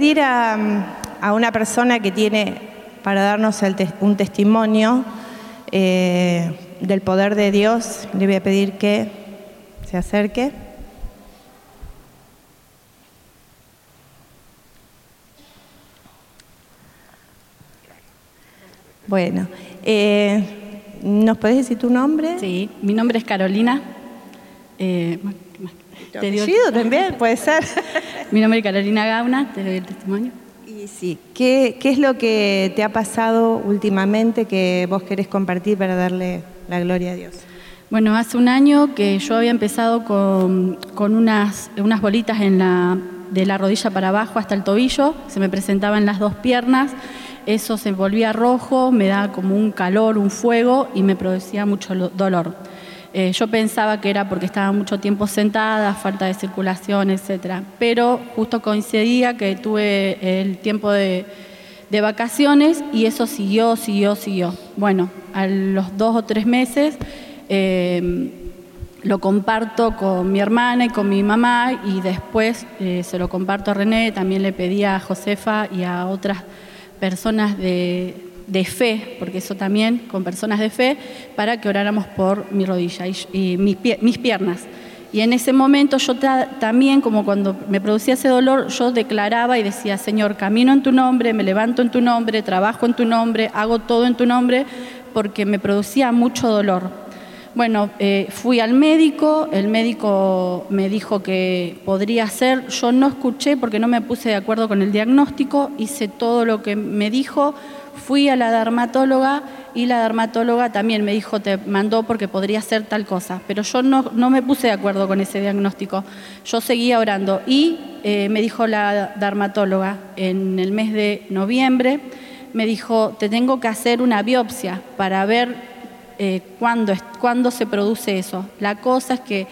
Pedir a, una persona que tiene para darnos un testimonio eh, del poder de Dios, le voy a pedir que se acerque. Bueno, eh, ¿nos podés decir tu nombre? Sí, mi nombre es Carolina. Eh, ¿Tu te apellido también? Puede ser. mi nombre es Carolina Gauna, te doy el testimonio. Y sí, ¿qué, ¿qué es lo que te ha pasado últimamente que vos querés compartir para darle la gloria a Dios? Bueno, hace un año que yo había empezado con, con unas, unas bolitas en la, de la rodilla para abajo hasta el tobillo, se me presentaban las dos piernas, eso se volvía rojo, me daba como un calor, un fuego y me producía mucho lo- dolor. Eh, yo pensaba que era porque estaba mucho tiempo sentada, falta de circulación, etcétera. Pero justo coincidía que tuve el tiempo de, de vacaciones y eso siguió, siguió, siguió. Bueno, a los dos o tres meses eh, lo comparto con mi hermana y con mi mamá y después eh, se lo comparto a René, también le pedí a Josefa y a otras personas de, de fe, porque eso también, con personas de fe, para que oráramos por mi rodilla y, y mis, mis piernas. Y en ese momento yo ta- también, como cuando me producía ese dolor, yo declaraba y decía, Señor, camino en tu nombre, me levanto en tu nombre, trabajo en tu nombre, hago todo en tu nombre, porque me producía mucho dolor. Bueno, eh, fui al médico, el médico me dijo que podría ser, yo no escuché porque no me puse de acuerdo con el diagnóstico, hice todo lo que me dijo, fui a la dermatóloga y la dermatóloga también me dijo, te mandó porque podría ser tal cosa, pero yo no, no me puse de acuerdo con ese diagnóstico, yo seguía orando y eh, me dijo la dermatóloga en el mes de noviembre, me dijo, te tengo que hacer una biopsia para ver eh, cuándo, cuándo se produce eso. La cosa es que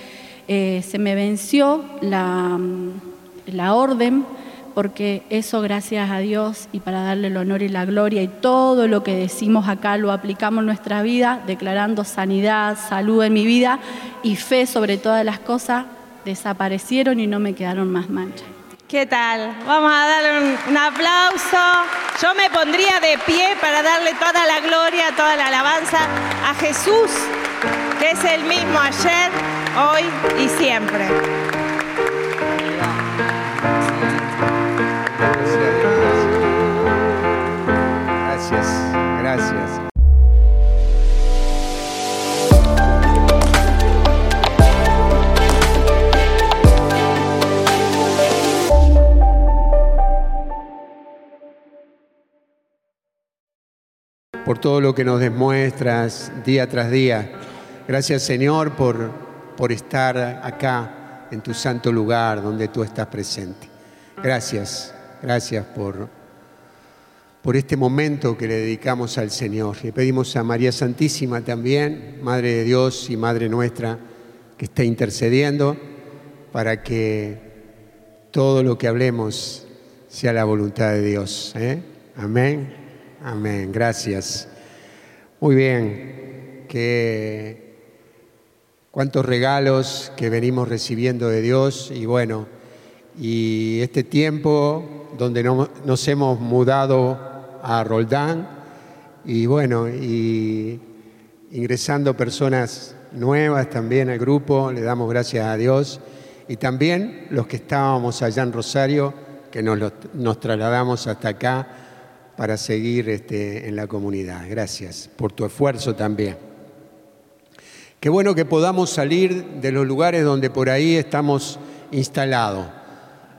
eh, se me venció la, mm, la orden, porque eso gracias a Dios y para darle el honor y la gloria y todo lo que decimos acá lo aplicamos en nuestra vida, declarando sanidad, salud en mi vida y fe sobre todas las cosas, desaparecieron y no me quedaron más manchas. ¿Qué tal? Vamos a darle un, aplauso. Yo me pondría de pie para darle toda la gloria, toda la alabanza a Jesús, que es el mismo ayer, hoy y siempre. Gracias, gracias. Por todo lo que nos demuestras día tras día. Gracias Señor por, por estar acá en tu santo lugar donde tú estás presente. Gracias, gracias por, por este momento que le dedicamos al Señor. Le pedimos a María Santísima también, Madre de Dios y Madre nuestra, que esté intercediendo para que todo lo que hablemos sea la voluntad de Dios. ¿eh? Amén, amén. Gracias. Muy bien, que cuántos regalos que venimos recibiendo de Dios y bueno, y este tiempo donde no- nos hemos mudado a Roldán y bueno, y ingresando personas nuevas también al grupo, le damos gracias a Dios y también los que estábamos allá en Rosario, que nos, nos trasladamos hasta acá para seguir este, en la comunidad. Gracias por tu esfuerzo también. Qué bueno que podamos salir de los lugares donde por ahí estamos instalados.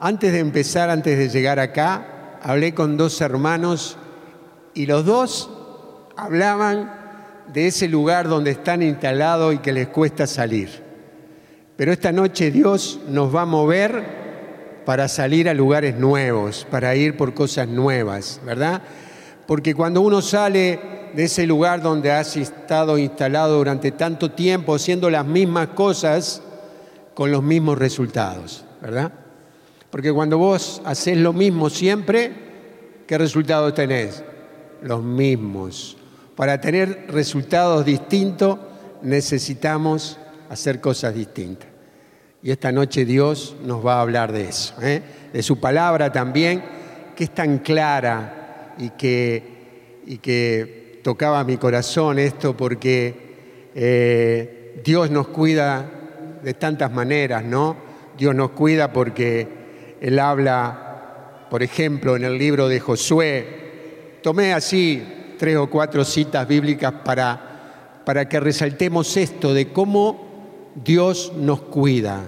Antes de empezar, antes de llegar acá, hablé con dos hermanos y los dos hablaban de ese lugar donde están instalados y que les cuesta salir. Pero esta noche Dios nos va a mover para salir a lugares nuevos, para ir por cosas nuevas, ¿verdad? Porque cuando uno sale de ese lugar donde has estado instalado durante tanto tiempo haciendo las mismas cosas con los mismos resultados, ¿verdad? Porque cuando vos haces lo mismo siempre, ¿qué resultados tenés? Los mismos. Para tener resultados distintos necesitamos hacer cosas distintas. Y esta noche Dios nos va a hablar de eso, ¿eh? de su palabra también, que es tan clara y que, y que tocaba mi corazón esto porque eh, Dios nos cuida de tantas maneras, ¿no? Dios nos cuida porque Él habla, por ejemplo, en el libro de Josué. Tomé así tres o cuatro citas bíblicas para, para que resaltemos esto de cómo Dios nos cuida,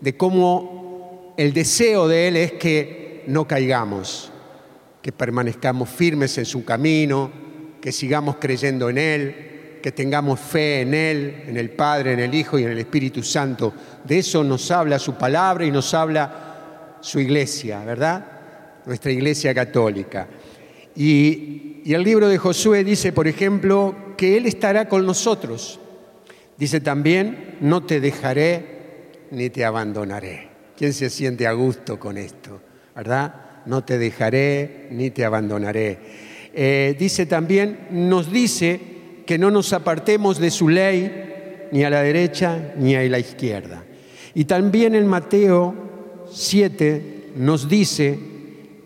de cómo el deseo de Él es que no caigamos, que permanezcamos firmes en su camino, que sigamos creyendo en Él, que tengamos fe en Él, en el Padre, en el Hijo y en el Espíritu Santo. De eso nos habla su palabra y nos habla su iglesia, ¿verdad? Nuestra iglesia católica. Y, y el libro de Josué dice, por ejemplo, que Él estará con nosotros Dice también, no te dejaré ni te abandonaré. ¿Quién se siente a gusto con esto? ¿Verdad? No te dejaré ni te abandonaré. Eh, dice también, nos dice que no nos apartemos de su ley ni a la derecha ni a la izquierda. Y también en Mateo 7 nos dice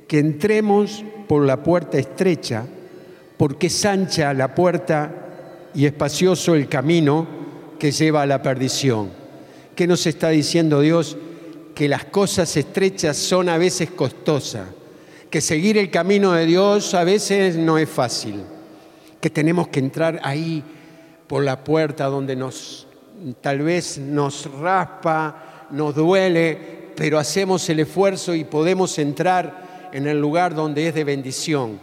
que entremos por la puerta estrecha, porque es ancha la puerta y espacioso el camino que lleva a la perdición. ¿Qué nos está diciendo Dios? Que las cosas estrechas son a veces costosas, que seguir el camino de Dios a veces no es fácil, que tenemos que entrar ahí por la puerta donde nos tal vez nos raspa, nos duele, pero hacemos el esfuerzo y podemos entrar en el lugar donde es de bendición.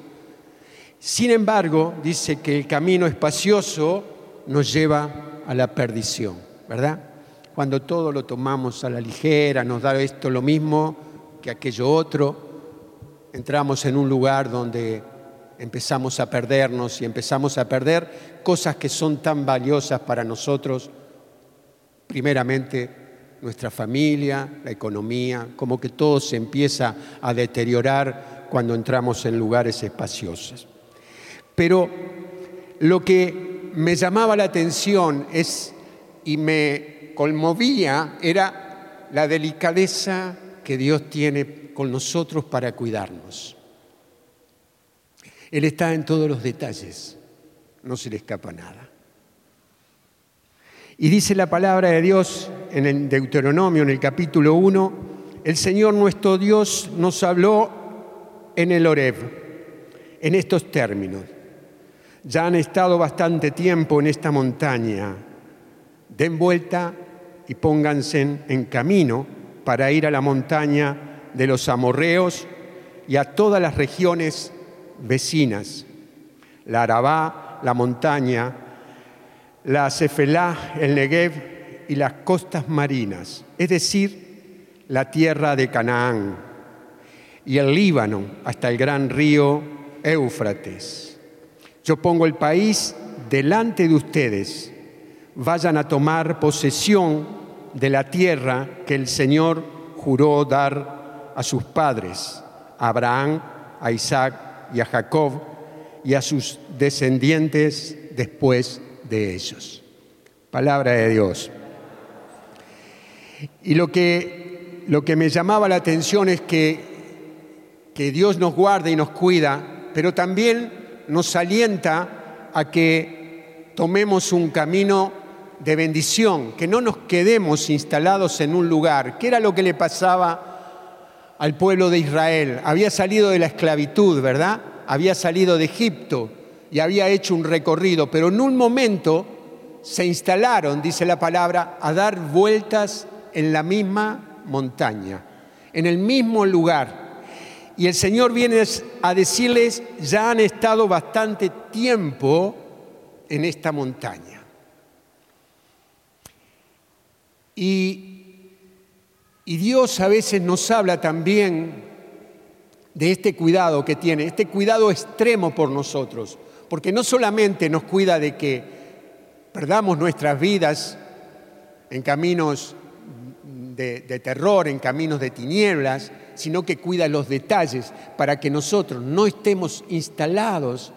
Sin embargo, dice que el camino espacioso nos lleva a la perdición, ¿verdad? Cuando todo lo tomamos a la ligera, nos da esto lo mismo que aquello otro, entramos en un lugar donde empezamos a perdernos y empezamos a perder cosas que son tan valiosas para nosotros, primeramente nuestra familia, la economía, como que todo se empieza a deteriorar cuando entramos en lugares espaciosos. Pero lo que me llamaba la atención es, y me conmovía era la delicadeza que Dios tiene con nosotros para cuidarnos. Él está en todos los detalles, no se le escapa nada. Y dice la palabra de Dios en el Deuteronomio, en el capítulo 1, el Señor nuestro Dios nos habló en el Oreb, en estos términos. Ya han estado bastante tiempo en esta montaña. Den vuelta y pónganse en camino para ir a la montaña de los amorreos y a todas las regiones vecinas. La Arabá, la montaña, la Cefelá, el Negev y las costas marinas, es decir, la tierra de Canaán y el Líbano hasta el gran río Éufrates yo pongo el país delante de ustedes. Vayan a tomar posesión de la tierra que el Señor juró dar a sus padres, a Abraham, a Isaac y a Jacob, y a sus descendientes después de ellos. Palabra de Dios. Y lo que, lo que me llamaba la atención es que, que Dios nos guarda y nos cuida, pero también nos alienta a que tomemos un camino de bendición, que no nos quedemos instalados en un lugar, que era lo que le pasaba al pueblo de Israel. Había salido de la esclavitud, ¿verdad? Había salido de Egipto y había hecho un recorrido, pero en un momento se instalaron, dice la palabra, a dar vueltas en la misma montaña, en el mismo lugar. Y el Señor viene a decirles, ya han estado bastante tiempo en esta montaña. Y, Dios a veces nos habla también de este cuidado que tiene, este cuidado extremo por nosotros, porque no solamente nos cuida de que perdamos nuestras vidas en caminos de terror, en caminos de tinieblas, sino que cuida los detalles para que nosotros no estemos instalados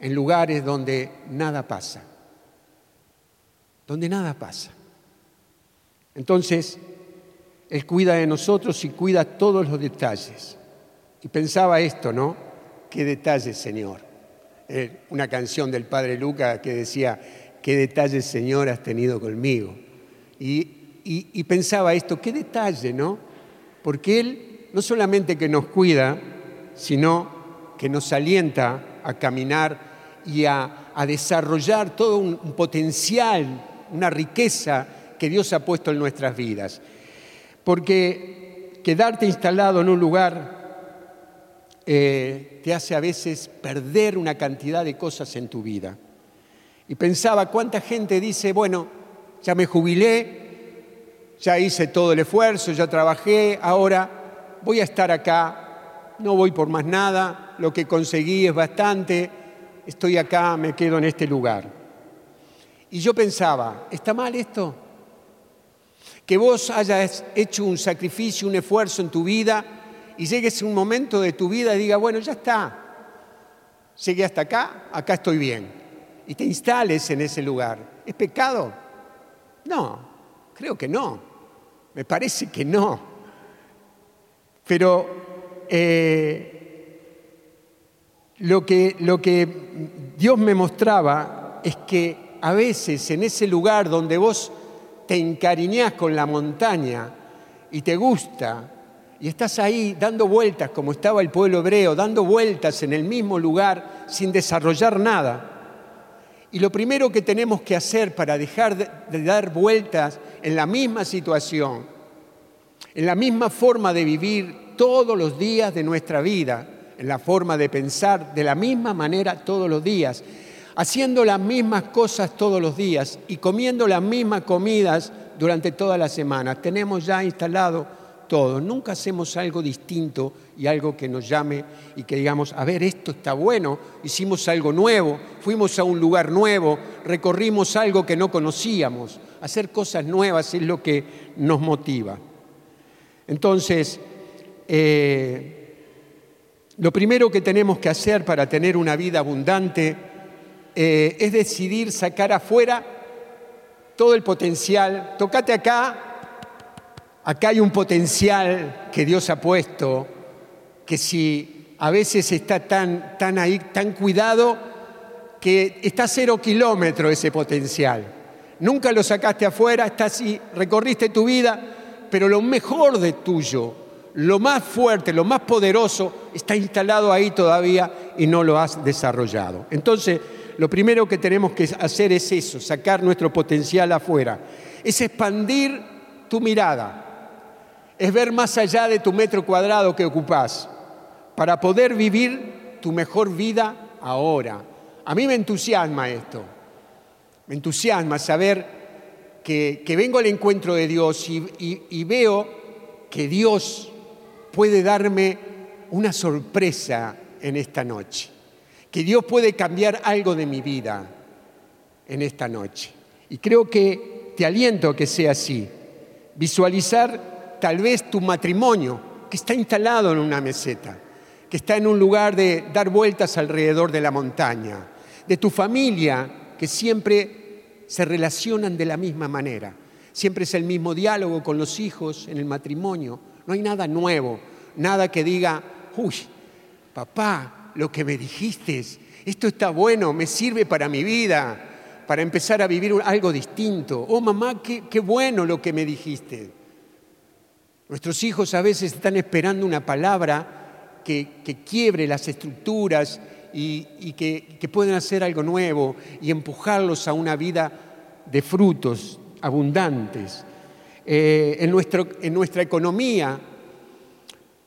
en lugares donde nada pasa, donde nada pasa. Entonces, Él cuida de nosotros y cuida todos los detalles. Y pensaba esto, ¿no? ¿Qué detalles, Señor? Eh, una canción del Padre Lucas que decía, ¿qué detalles, Señor, has tenido conmigo? Y, y pensaba esto, ¿qué detalle, no? Porque Él no solamente que nos cuida, sino que nos alienta a caminar y a, desarrollar todo un, un potencial, una riqueza que Dios ha puesto en nuestras vidas. Porque quedarte instalado en un lugar eh, te hace a veces perder una cantidad de cosas en tu vida. Y pensaba, ¿cuánta gente dice, bueno, ya me jubilé, ya hice todo el esfuerzo, ya trabajé, ahora voy a estar acá, no voy por más nada, lo que conseguí es bastante, estoy acá, me quedo en este lugar. Y yo pensaba, ¿está mal esto? Que vos hayas hecho un sacrificio, un esfuerzo en tu vida y llegues a un momento de tu vida y diga, bueno, ya está, llegué hasta acá, acá estoy bien. Y te instales en ese lugar. ¿Es pecado? No, creo que no. Me parece que no. Pero eh, lo, que, lo que Dios me mostraba es que a veces en ese lugar donde vos te encariñás con la montaña y te gusta, y estás ahí dando vueltas como estaba el pueblo hebreo, dando vueltas en el mismo lugar sin desarrollar nada. Y lo primero que tenemos que hacer para dejar de, dar vueltas en la misma situación, en la misma forma de vivir todos los días de nuestra vida, en la forma de pensar de la misma manera todos los días, haciendo las mismas cosas todos los días y comiendo las mismas comidas durante toda la semana. Tenemos ya instalado Nunca hacemos algo distinto y algo que nos llame y que digamos, a ver, esto está bueno, hicimos algo nuevo, fuimos a un lugar nuevo, recorrimos algo que no conocíamos. Hacer cosas nuevas es lo que nos motiva. Entonces, eh, lo primero que tenemos que hacer para tener una vida abundante eh, es decidir sacar afuera todo el potencial. Tocate acá Acá hay un potencial que Dios ha puesto, que si a veces está tan, tan ahí, tan cuidado, que está a cero kilómetro ese potencial. Nunca lo sacaste afuera, está así, recorriste tu vida, pero lo mejor de tuyo, lo más fuerte, lo más poderoso, está instalado ahí todavía y no lo has desarrollado. Entonces, lo primero que tenemos que hacer es eso, sacar nuestro potencial afuera, es expandir tu mirada, es ver más allá de tu metro cuadrado que ocupás para poder vivir tu mejor vida ahora. A mí me entusiasma esto, me entusiasma saber que, vengo al encuentro de Dios y, y veo que Dios puede darme una sorpresa en esta noche, que Dios puede cambiar algo de mi vida en esta noche. Y creo que te aliento a que sea así, visualizar tal vez tu matrimonio, que está instalado en una meseta, que está en un lugar de dar vueltas alrededor de la montaña, de tu familia, que siempre se relacionan de la misma manera, siempre es el mismo diálogo con los hijos en el matrimonio, no hay nada nuevo, nada que diga, uy, papá, lo que me dijiste, esto está bueno, me sirve para mi vida, para empezar a vivir algo distinto. Oh, mamá, qué, qué bueno lo que me dijiste. Nuestros hijos a veces están esperando una palabra que, quiebre las estructuras y, que, que puedan hacer algo nuevo y empujarlos a una vida de frutos abundantes. Eh, en, nuestro, en nuestra economía,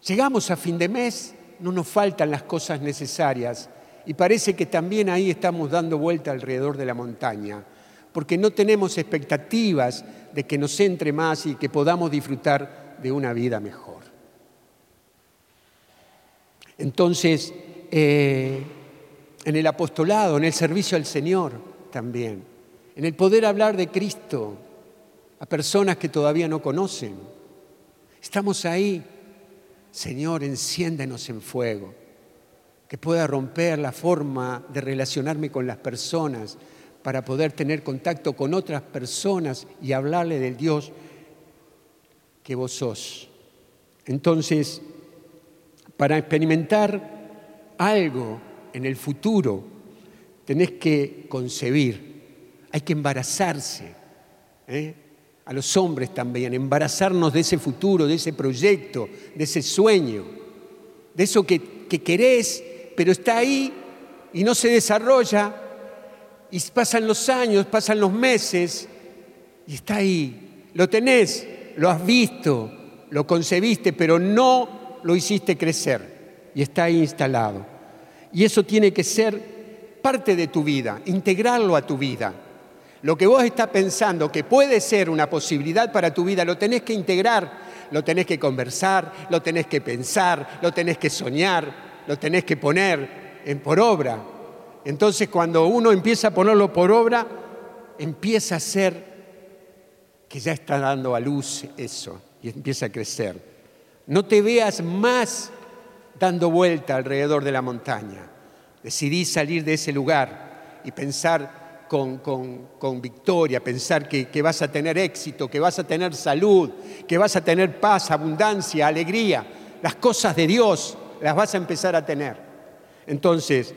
llegamos a fin de mes, no nos faltan las cosas necesarias y parece que también ahí estamos dando vuelta alrededor de la montaña, porque no tenemos expectativas de que nos entre más y que podamos disfrutar de una vida mejor. Entonces, eh, en el apostolado, en el servicio al Señor también, en el poder hablar de Cristo a personas que todavía no conocen, estamos ahí. Señor, enciéndenos en fuego, que pueda romper la forma de relacionarme con las personas para poder tener contacto con otras personas y hablarle del Dios que vos sos. Entonces, para experimentar algo en el futuro, tenés que concebir, hay que embarazarse. ¿eh? A los hombres también, embarazarnos de ese futuro, de ese proyecto, de ese sueño, de eso que, que querés, pero está ahí y no se desarrolla, y pasan los años, pasan los meses, y está ahí. Lo tenés, lo has visto, lo concebiste, pero no lo hiciste crecer, y está ahí instalado. Y eso tiene que ser parte de tu vida, integrarlo a tu vida. Lo que vos estás pensando que puede ser una posibilidad para tu vida, lo tenés que integrar, lo tenés que conversar, lo tenés que pensar, lo tenés que soñar, lo tenés que poner en por obra. Entonces cuando uno empieza a ponerlo por obra, empieza a ser que ya está dando a luz eso y empieza a crecer. No te veas más dando vuelta alrededor de la montaña. Decidí salir de ese lugar y pensar con, con, victoria, pensar que, que vas a tener éxito, que vas a tener salud, que vas a tener paz, abundancia, alegría. Las cosas de Dios las vas a empezar a tener. Entonces,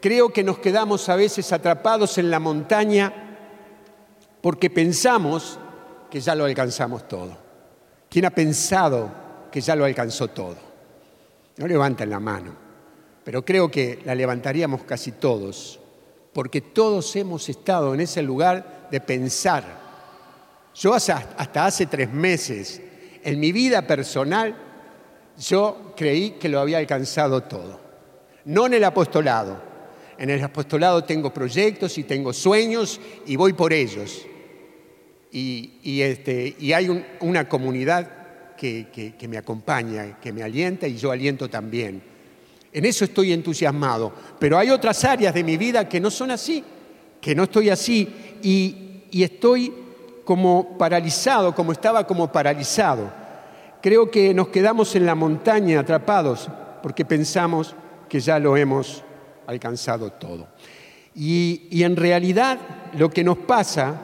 creo que nos quedamos a veces atrapados en la montaña porque pensamos que ya lo alcanzamos todo. ¿Quién ha pensado que ya lo alcanzó todo? No levantan la mano, pero creo que la levantaríamos casi todos, porque todos hemos estado en ese lugar de pensar. Yo hasta hace tres meses, en mi vida personal, yo creí que lo había alcanzado todo. No en el apostolado. En el apostolado tengo proyectos y tengo sueños y voy por ellos y, este, hay una comunidad que, me acompaña, que me alienta y yo aliento también. En eso estoy entusiasmado, pero hay otras áreas de mi vida que no son así, que no estoy así y, estoy como paralizado, como estaba como paralizado. Creo que nos quedamos en la montaña atrapados porque pensamos que ya lo hemos alcanzado todo. Y, en realidad lo que nos pasa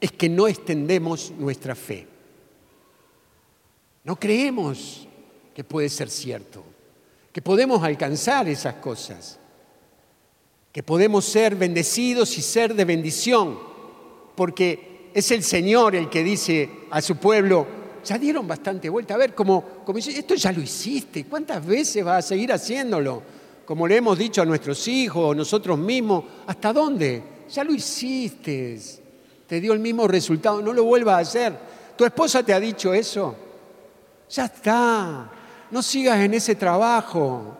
es que no extendemos nuestra fe. No creemos que puede ser cierto, que podemos alcanzar esas cosas, que podemos ser bendecidos y ser de bendición, porque es el Señor el que dice a su pueblo, ya dieron bastante vuelta, a ver, como, como dice, esto ya lo hiciste, ¿cuántas veces vas a seguir haciéndolo? Como le hemos dicho a nuestros hijos, nosotros mismos, ¿hasta dónde? Ya lo hiciste te dio el mismo resultado, no lo vuelvas a hacer. ¿Tu esposa te ha dicho eso? Ya está, no sigas en ese trabajo,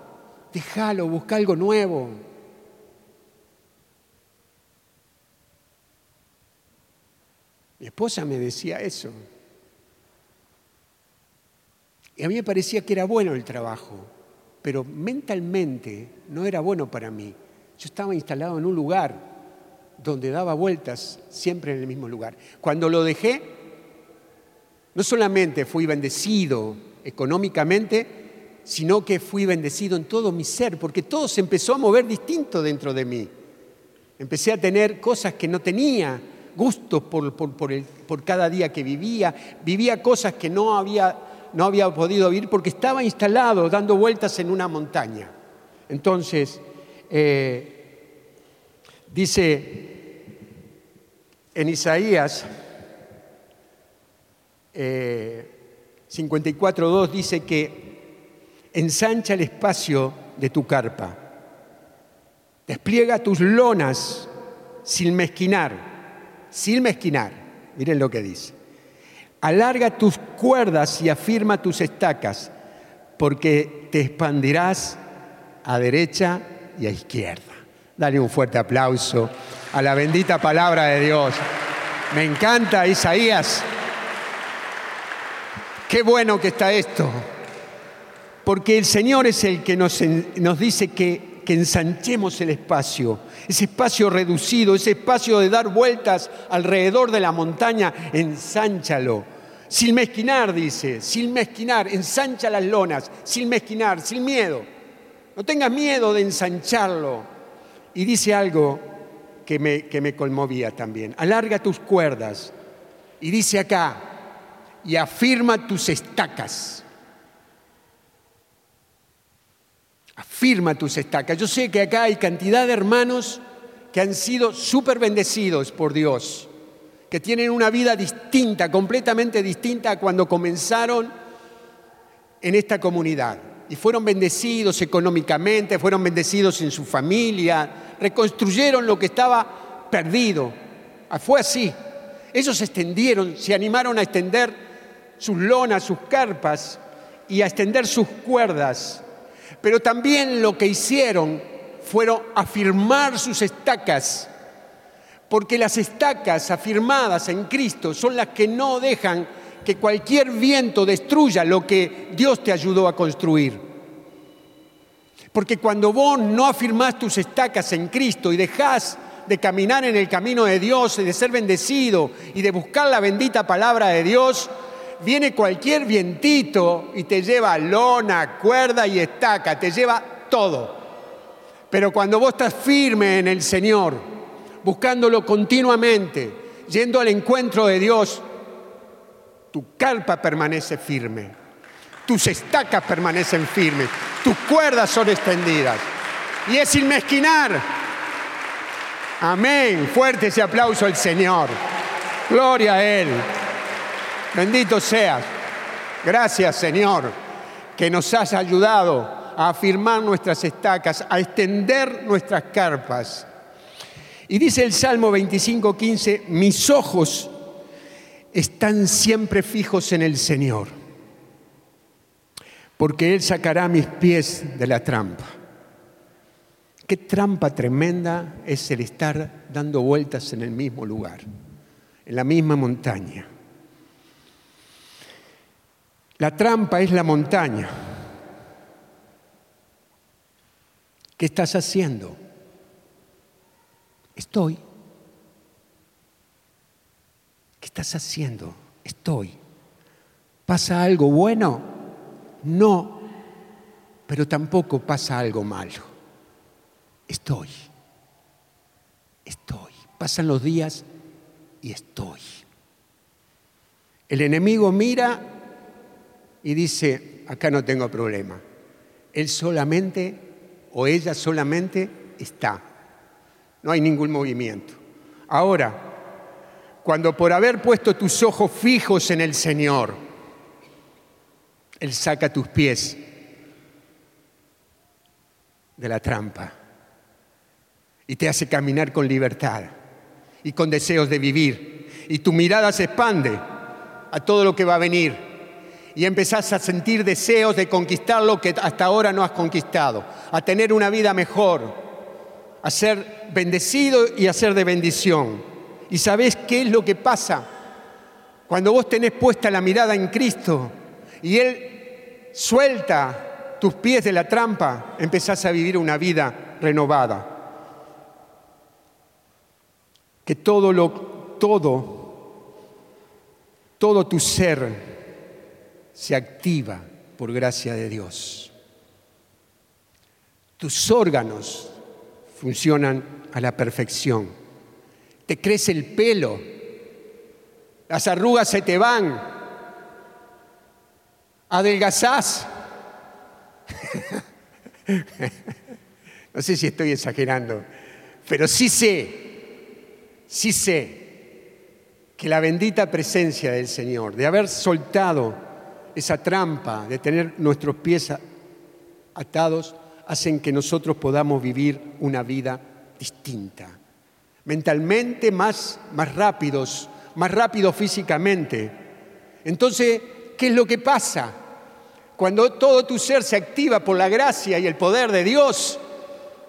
déjalo, busca algo nuevo. Mi esposa me decía eso. Y a mí me parecía que era bueno el trabajo, pero mentalmente no era bueno para mí. Yo estaba instalado en un lugar donde daba vueltas siempre en el mismo lugar. Cuando lo dejé, no solamente fui bendecido económicamente, sino que fui bendecido en todo mi ser, porque todo se empezó a mover distinto dentro de mí. Empecé a tener cosas que no tenía, gustos por, por, cada día que vivía, vivía cosas que no había, no había podido vivir porque estaba instalado dando vueltas en una montaña. Entonces, eh, dice en Isaías 54.2 eh, dice que ensancha el espacio de tu carpa, despliega tus lonas sin mezquinar, sin mezquinar, miren lo que dice, alarga tus cuerdas y afirma tus estacas, porque te expandirás a derecha y a izquierda. Dale un fuerte aplauso a la bendita palabra de Dios. Me encanta Isaías. Qué bueno que está esto. Porque el Señor es el que nos, nos dice que, que ensanchemos el espacio. Ese espacio reducido, ese espacio de dar vueltas alrededor de la montaña, ensánchalo. Sin mezquinar, dice, sin mezquinar, ensancha las lonas, sin mezquinar, sin miedo. No tengas miedo de ensancharlo. Y dice algo que me, conmovía también. Alarga tus cuerdas. Y dice acá, y afirma tus estacas. Afirma tus estacas. Yo sé que acá hay cantidad de hermanos que han sido súper bendecidos por Dios, que tienen una vida distinta, completamente distinta a cuando comenzaron en esta comunidad. Y fueron bendecidos económicamente, fueron bendecidos en su familia, reconstruyeron lo que estaba perdido. Ah, fue así. Ellos extendieron, se animaron a extender sus lonas, sus carpas y a extender sus cuerdas. Pero también lo que hicieron fueron afirmar sus estacas, porque las estacas afirmadas en Cristo son las que no dejan que cualquier viento destruya lo que Dios te ayudó a construir. Porque cuando vos no afirmás tus estacas en Cristo y dejás de caminar en el camino de Dios y de ser bendecido y de buscar la bendita palabra de Dios, viene cualquier vientito y te lleva lona, cuerda y estaca, te lleva todo. Pero cuando vos estás firme en el Señor, buscándolo continuamente, yendo al encuentro de Dios, tu carpa permanece firme, tus estacas permanecen firmes, tus cuerdas son extendidas. Y es sin mezquinar. Amén. Fuerte ese aplauso al Señor. Gloria a Él. Bendito seas. Gracias, Señor, que nos has ayudado a afirmar nuestras estacas, a extender nuestras carpas. Y dice el Salmo 25:15, mis ojos están siempre fijos en el Señor, porque Él sacará mis pies de la trampa. Qué trampa tremenda es el estar dando vueltas en el mismo lugar, en la misma montaña. La trampa es la montaña. ¿Qué estás haciendo? Estoy. ¿Qué estás haciendo? Estoy. ¿Pasa algo bueno? No, pero tampoco pasa algo malo. Estoy. Estoy. Pasan los días y estoy. El enemigo mira y dice, acá no tengo problema. Él solamente o ella solamente está. No hay ningún movimiento. Ahora, cuando por haber puesto tus ojos fijos en el Señor, Él saca tus pies de la trampa y te hace caminar con libertad y con deseos de vivir. Y tu mirada se expande a todo lo que va a venir y empezás a sentir deseos de conquistar lo que hasta ahora no has conquistado, a tener una vida mejor, a ser bendecido y a ser de bendición. ¿Y sabés qué es lo que pasa? Cuando vos tenés puesta la mirada en Cristo y Él suelta tus pies de la trampa, empezás a vivir una vida renovada. Que todo lo, todo, todo tu ser se activa por gracia de Dios. Tus órganos funcionan a la perfección te crece el pelo, las arrugas se te van, adelgazás. no sé si estoy exagerando, pero sí sé, sí sé que la bendita presencia del Señor, de haber soltado esa trampa, de tener nuestros pies atados, hacen que nosotros podamos vivir una vida distinta mentalmente más, más rápidos, más rápidos físicamente. Entonces, ¿qué es lo que pasa? Cuando todo tu ser se activa por la gracia y el poder de Dios,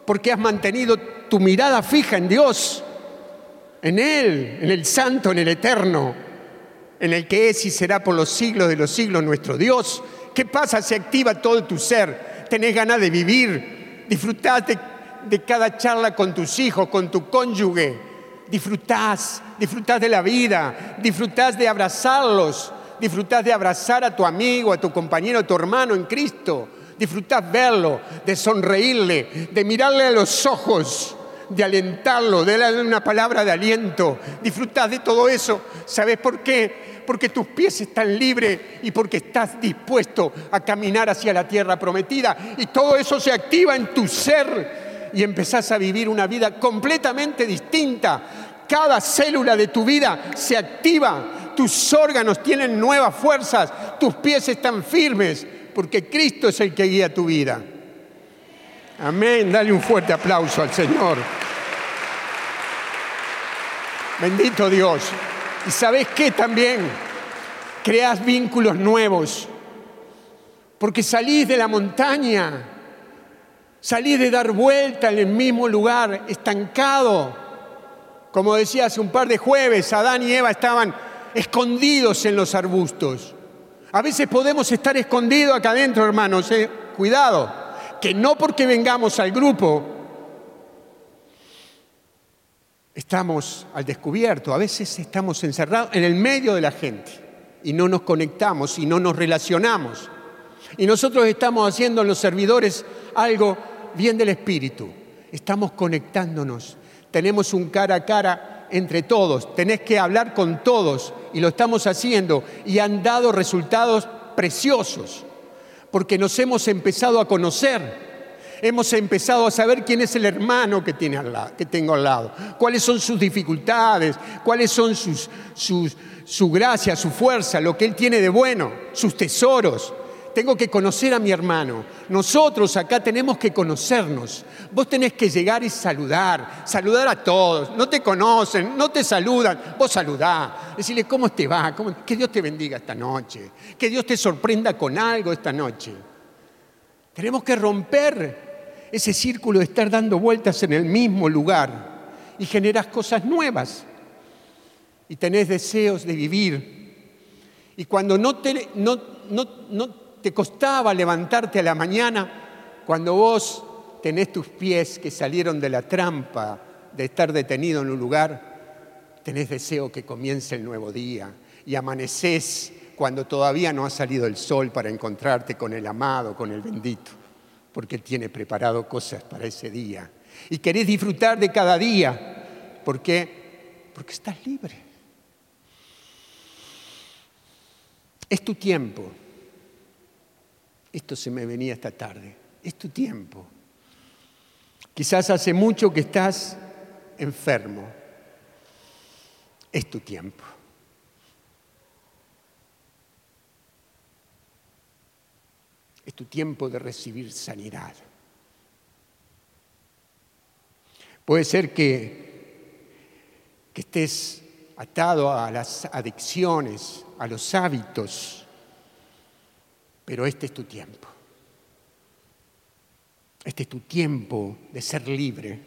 porque has mantenido tu mirada fija en Dios, en Él, en el Santo, en el Eterno, en el que es y será por los siglos de los siglos nuestro Dios. ¿Qué pasa? Se activa todo tu ser, tenés ganas de vivir, disfrutate de cada charla con tus hijos, con tu cónyuge. Disfrutás, disfrutás de la vida, disfrutás de abrazarlos, disfrutás de abrazar a tu amigo, a tu compañero, a tu hermano en Cristo. Disfrutás verlo, de sonreírle, de mirarle a los ojos, de alentarlo, de darle una palabra de aliento. Disfrutás de todo eso. ¿Sabes por qué? Porque tus pies están libres y porque estás dispuesto a caminar hacia la tierra prometida. Y todo eso se activa en tu ser y empezás a vivir una vida completamente distinta. Cada célula de tu vida se activa, tus órganos tienen nuevas fuerzas, tus pies están firmes, porque Cristo es el que guía tu vida. Amén, dale un fuerte aplauso al Señor. Bendito Dios. ¿Y sabes qué también? Creas vínculos nuevos. Porque salís de la montaña, salís de dar vuelta en el mismo lugar, estancado. Como decía hace un par de jueves, Adán y Eva estaban escondidos en los arbustos. A veces podemos estar escondidos acá adentro, hermanos. ¿eh? Cuidado, que no porque vengamos al grupo estamos al descubierto, a veces estamos encerrados en el medio de la gente y no nos conectamos y no nos relacionamos. Y nosotros estamos haciendo en los servidores algo bien del espíritu. Estamos conectándonos. Tenemos un cara a cara entre todos. Tenés que hablar con todos y lo estamos haciendo y han dado resultados preciosos porque nos hemos empezado a conocer hemos empezado a saber quién es el hermano que, tiene que tengo al lado, cuáles son sus dificultades, cuáles son sus, su gracia, su fuerza, lo que él tiene de bueno, sus tesoros. Tengo que conocer a mi hermano. Nosotros acá tenemos que conocernos. Vos tenés que llegar y saludar, saludar a todos. No te conocen, no te saludan. Vos saludá, decirle cómo te va, que Dios te bendiga esta noche, que Dios te sorprenda con algo esta noche. Tenemos que romper ese círculo de estar dando vueltas en el mismo lugar y generas cosas nuevas y tenés deseos de vivir. Y cuando no te, costaba levantarte a la mañana, cuando vos tenés tus pies que salieron de la trampa de estar detenido en un lugar, tenés deseo que comience el nuevo día y amaneces cuando todavía no ha salido el sol para encontrarte con el amado, con el bendito porque Él tiene preparado cosas para ese día. Y querés disfrutar de cada día. ¿Por qué? Porque estás libre. Es tu tiempo. Esto se me venía esta tarde. Es tu tiempo. Quizás hace mucho que estás enfermo. Es tu tiempo. Es tu tiempo de recibir sanidad. Puede ser que, que estés atado a las adicciones, a los hábitos, pero este es tu tiempo. Este es tu tiempo de ser libre.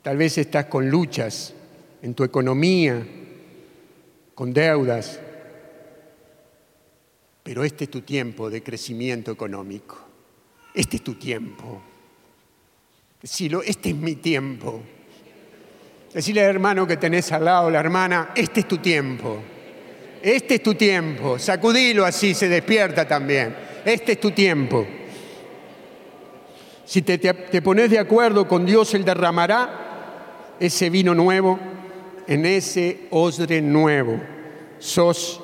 Tal vez estás con luchas en tu economía, con deudas, pero este es tu tiempo de crecimiento económico. Este es tu tiempo. Decirlo, este es mi tiempo. Decirle al hermano que tenés al lado, la hermana, este es tu tiempo. Este es tu tiempo. Sacudilo así, se despierta también. Este es tu tiempo. Si te, te pones de acuerdo con Dios, Él derramará ese vino nuevo en ese osre nuevo. Sos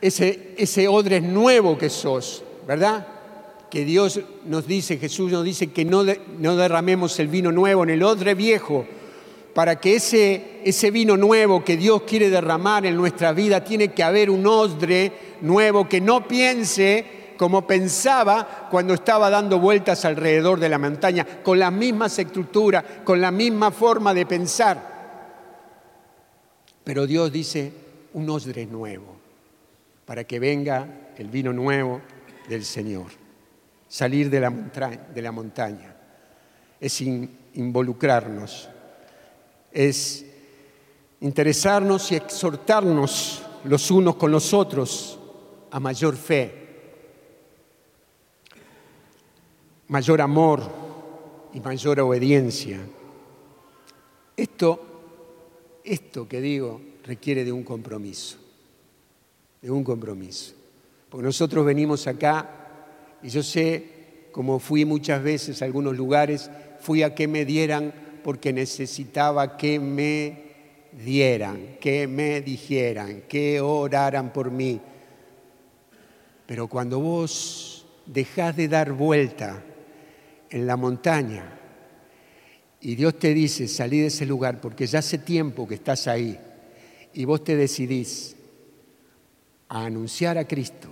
ese, ese nuevo que sos, ¿verdad? Que Dios nos dice, Jesús nos dice que no, no derramemos el vino nuevo en el odre viejo, para que ese, ese vino nuevo que Dios quiere derramar en nuestra vida, tiene que haber un odre nuevo que no piense como pensaba cuando estaba dando vueltas alrededor de la montaña, con las mismas estructuras, con la misma forma de pensar. Pero Dios dice un odre nuevo para que venga el vino nuevo del Señor. Salir de la, montaña, es involucrarnos, es interesarnos y exhortarnos los unos con los otros a mayor fe, mayor amor y mayor obediencia. Esto, esto que digo requiere de un compromiso de un compromiso. Porque nosotros venimos acá y yo sé, como fui muchas veces a algunos lugares, fui a que me dieran porque necesitaba que me dieran, que me dijeran, que oraran por mí. Pero cuando vos dejás de dar vuelta en la montaña y Dios te dice, salí de ese lugar porque ya hace tiempo que estás ahí y vos te decidís a anunciar a Cristo,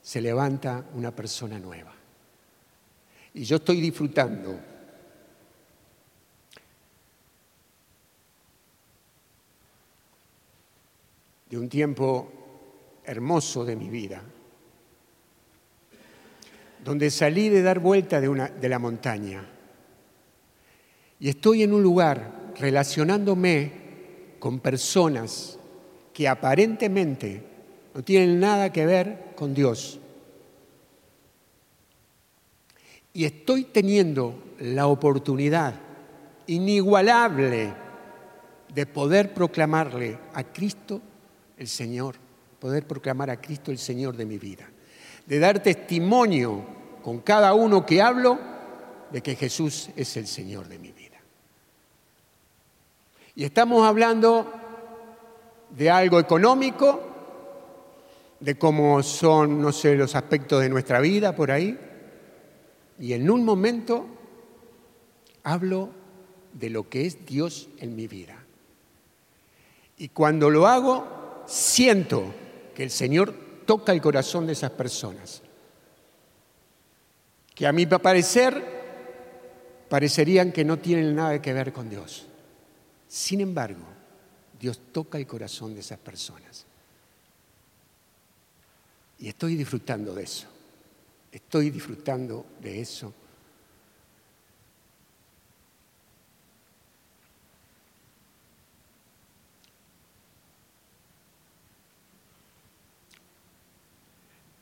se levanta una persona nueva. Y yo estoy disfrutando de un tiempo hermoso de mi vida, donde salí de dar vuelta de, una, de la montaña y estoy en un lugar relacionándome con personas que aparentemente no tienen nada que ver con Dios. Y estoy teniendo la oportunidad inigualable de poder proclamarle a Cristo el Señor, poder proclamar a Cristo el Señor de mi vida, de dar testimonio con cada uno que hablo de que Jesús es el Señor de mi vida. Y estamos hablando de algo económico, de cómo son, no sé, los aspectos de nuestra vida por ahí. Y en un momento hablo de lo que es Dios en mi vida. Y cuando lo hago, siento que el Señor toca el corazón de esas personas. Que a mi parecer parecerían que no tienen nada que ver con Dios. Sin embargo, Dios toca el corazón de esas personas. Y estoy disfrutando de eso. Estoy disfrutando de eso.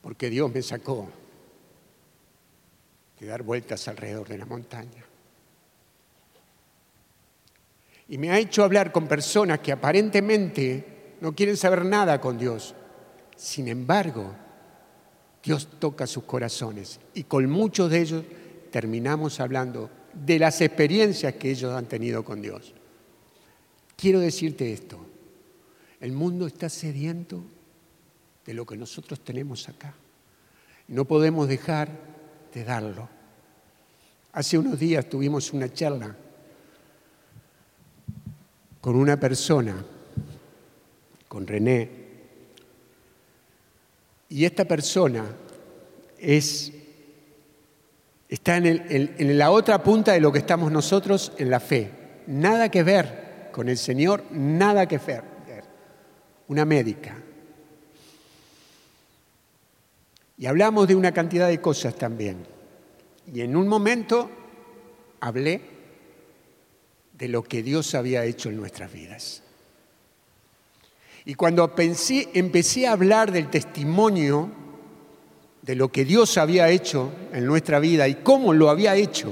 Porque Dios me sacó de dar vueltas alrededor de la montaña y me ha hecho hablar con personas que aparentemente no quieren saber nada con Dios. Sin embargo, Dios toca sus corazones y con muchos de ellos terminamos hablando de las experiencias que ellos han tenido con Dios. Quiero decirte esto, el mundo está sediento de lo que nosotros tenemos acá. No podemos dejar de darlo. Hace unos días tuvimos una charla con una persona, con René, y esta persona es, está en, en la otra punta de lo que estamos nosotros en la fe. Nada que ver con el Señor, nada que ver. Una médica. Y hablamos de una cantidad de cosas también. Y en un momento hablé de lo que Dios había hecho en nuestras vidas. Y cuando pensé, empecé a hablar del testimonio de lo que Dios había hecho en nuestra vida y cómo lo había hecho,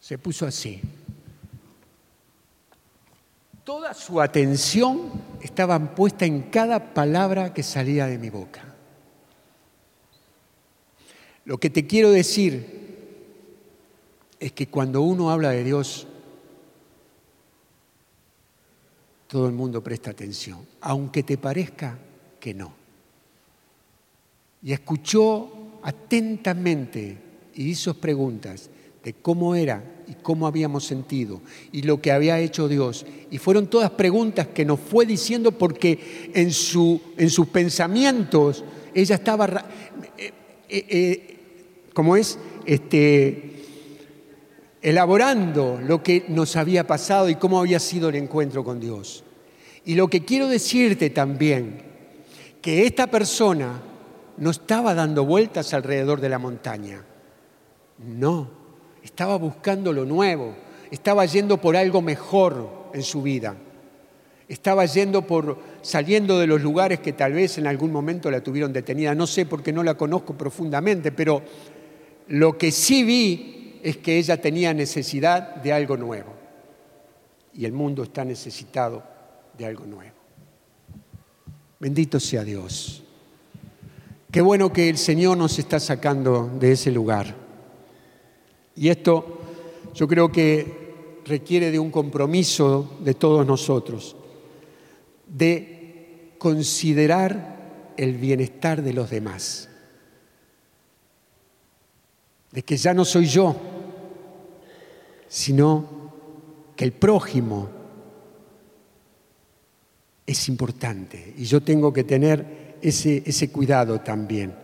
se puso así. Toda su atención estaba puesta en cada palabra que salía de mi boca. Lo que te quiero decir es que cuando uno habla de Dios, todo el mundo presta atención, aunque te parezca que no. Y escuchó atentamente y hizo preguntas de cómo era y cómo habíamos sentido y lo que había hecho Dios. Y fueron todas preguntas que nos fue diciendo porque en, su, en sus pensamientos ella estaba, eh, eh, eh, como es, este, elaborando lo que nos había pasado y cómo había sido el encuentro con Dios. Y lo que quiero decirte también, que esta persona no estaba dando vueltas alrededor de la montaña, no, estaba buscando lo nuevo, estaba yendo por algo mejor en su vida, estaba yendo por saliendo de los lugares que tal vez en algún momento la tuvieron detenida, no sé porque no la conozco profundamente, pero lo que sí vi es que ella tenía necesidad de algo nuevo. Y el mundo está necesitado de algo nuevo. Bendito sea Dios. Qué bueno que el Señor nos está sacando de ese lugar. Y esto yo creo que requiere de un compromiso de todos nosotros, de considerar el bienestar de los demás, de que ya no soy yo, sino que el prójimo es importante. Y yo tengo que tener ese, ese cuidado también.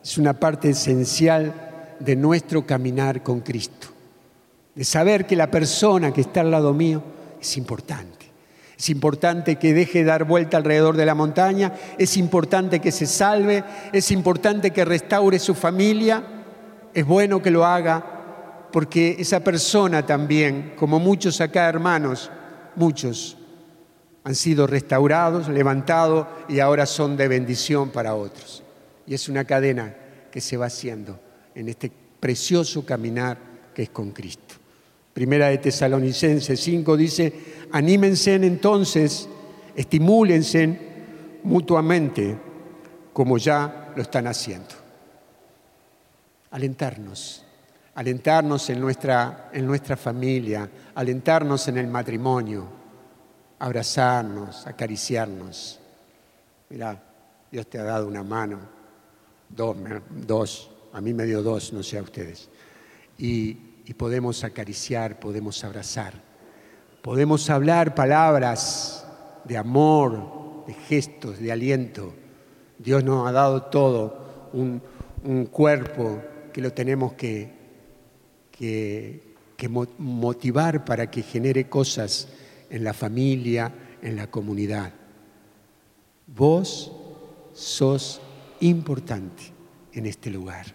Es una parte esencial de nuestro caminar con Cristo, de saber que la persona que está al lado mío es importante. Es importante que deje dar vuelta alrededor de la montaña, es importante que se salve, es importante que restaure su familia, es bueno que lo haga, porque esa persona también, como muchos acá hermanos, muchos, han sido restaurados, levantados y ahora son de bendición para otros. Y es una cadena que se va haciendo en este precioso caminar que es con Cristo. Primera de Tesalonicenses 5 dice, anímense entonces, estimúlense mutuamente como ya lo están haciendo. Alentarnos, alentarnos en nuestra, en nuestra familia, alentarnos en el matrimonio, abrazarnos, acariciarnos. Mira, Dios te ha dado una mano, dos, dos, a mí me dio dos, no sé a ustedes. Y, y podemos acariciar, podemos abrazar, podemos hablar palabras de amor, de gestos, de aliento. Dios nos ha dado todo, un, un cuerpo que lo tenemos que, que, motivar para que genere cosas en la familia, en la comunidad. Vos sos importante en este lugar.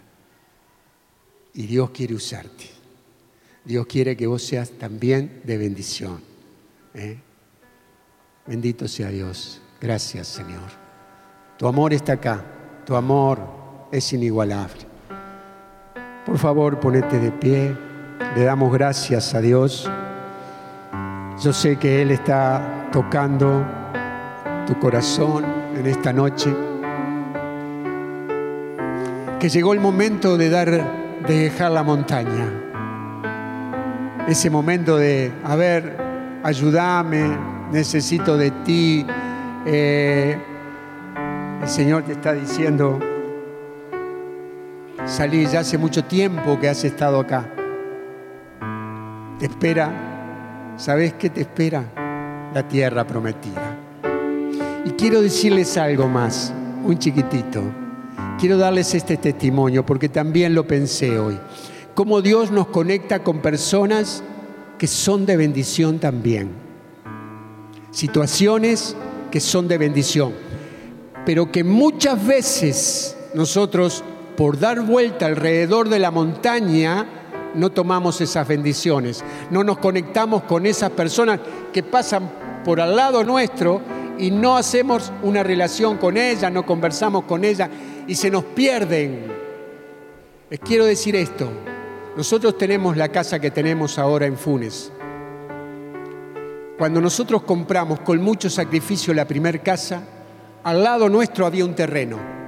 Y Dios quiere usarte. Dios quiere que vos seas también de bendición. ¿eh? Bendito sea Dios. Gracias, Señor. Tu amor está acá. Tu amor es inigualable. Por favor, ponete de pie. Le damos gracias a Dios. Yo sé que Él está tocando tu corazón en esta noche. Que llegó el momento de dar, de dejar la montaña. Ese momento de, a ver, ayúdame, necesito de ti. Eh, el Señor te está diciendo, salí, ya hace mucho tiempo que has estado acá. Te espera ¿sabes qué te espera? La tierra prometida. Y quiero decirles algo más, un chiquitito. Quiero darles este testimonio porque también lo pensé hoy. Cómo Dios nos conecta con personas que son de bendición también. Situaciones que son de bendición. Pero que muchas veces nosotros, por dar vuelta alrededor de la montaña, no tomamos esas bendiciones, no nos conectamos con esas personas que pasan por al lado nuestro y no hacemos una relación con ellas, no conversamos con ellas y se nos pierden. Les quiero decir esto, nosotros tenemos la casa que tenemos ahora en Funes. Cuando nosotros compramos con mucho sacrificio la primer casa, al lado nuestro había un terreno.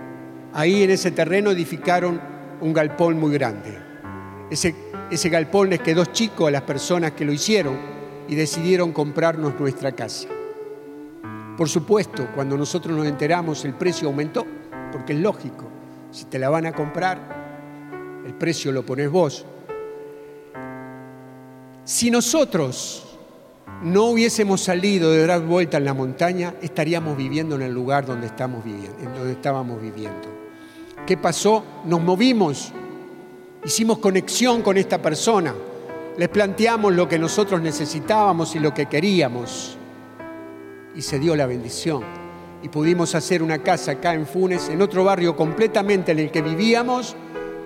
Ahí en ese terreno edificaron un galpón muy grande. Ese galpón les quedó chico a las personas que lo hicieron y decidieron comprarnos nuestra casa. Por supuesto, cuando nosotros nos enteramos el precio aumentó, porque es lógico, si te la van a comprar, el precio lo pones vos. Si nosotros no hubiésemos salido de dar vuelta en la montaña, estaríamos viviendo en el lugar donde, estamos viviendo, en donde estábamos viviendo. ¿Qué pasó? Nos movimos Hicimos conexión con esta persona. Les planteamos lo que nosotros necesitábamos y lo que queríamos. Y se dio la bendición. Y pudimos hacer una casa acá en Funes, en otro barrio completamente en el que vivíamos,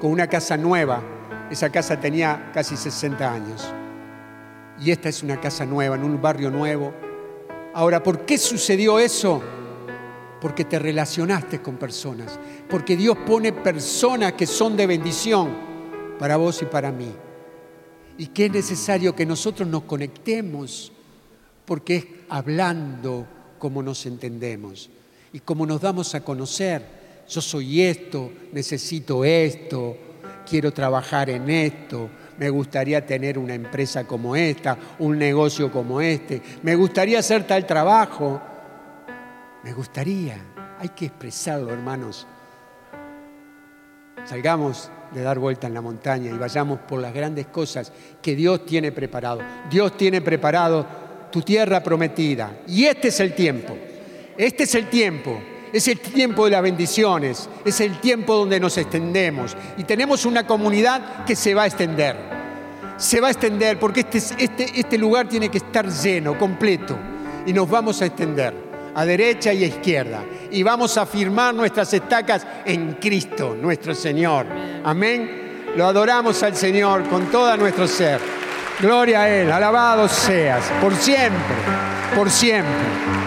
con una casa nueva. Esa casa tenía casi 60 años. Y esta es una casa nueva, en un barrio nuevo. Ahora, ¿por qué sucedió eso? Porque te relacionaste con personas. Porque Dios pone personas que son de bendición para vos y para mí. Y que es necesario que nosotros nos conectemos, porque es hablando como nos entendemos y como nos damos a conocer. Yo soy esto, necesito esto, quiero trabajar en esto, me gustaría tener una empresa como esta, un negocio como este, me gustaría hacer tal trabajo, me gustaría, hay que expresarlo hermanos. Salgamos de dar vuelta en la montaña y vayamos por las grandes cosas que Dios tiene preparado. Dios tiene preparado tu tierra prometida. Y este es el tiempo, este es el tiempo. Es el tiempo de las bendiciones, es el tiempo donde nos extendemos. Y tenemos una comunidad que se va a extender. Se va a extender porque este, este, este lugar tiene que estar lleno, completo. Y nos vamos a extender a derecha y a izquierda y vamos a firmar nuestras estacas en Cristo, nuestro Señor. Amén. Lo adoramos al Señor con todo nuestro ser. Gloria a Él, alabado seas, por siempre, por siempre.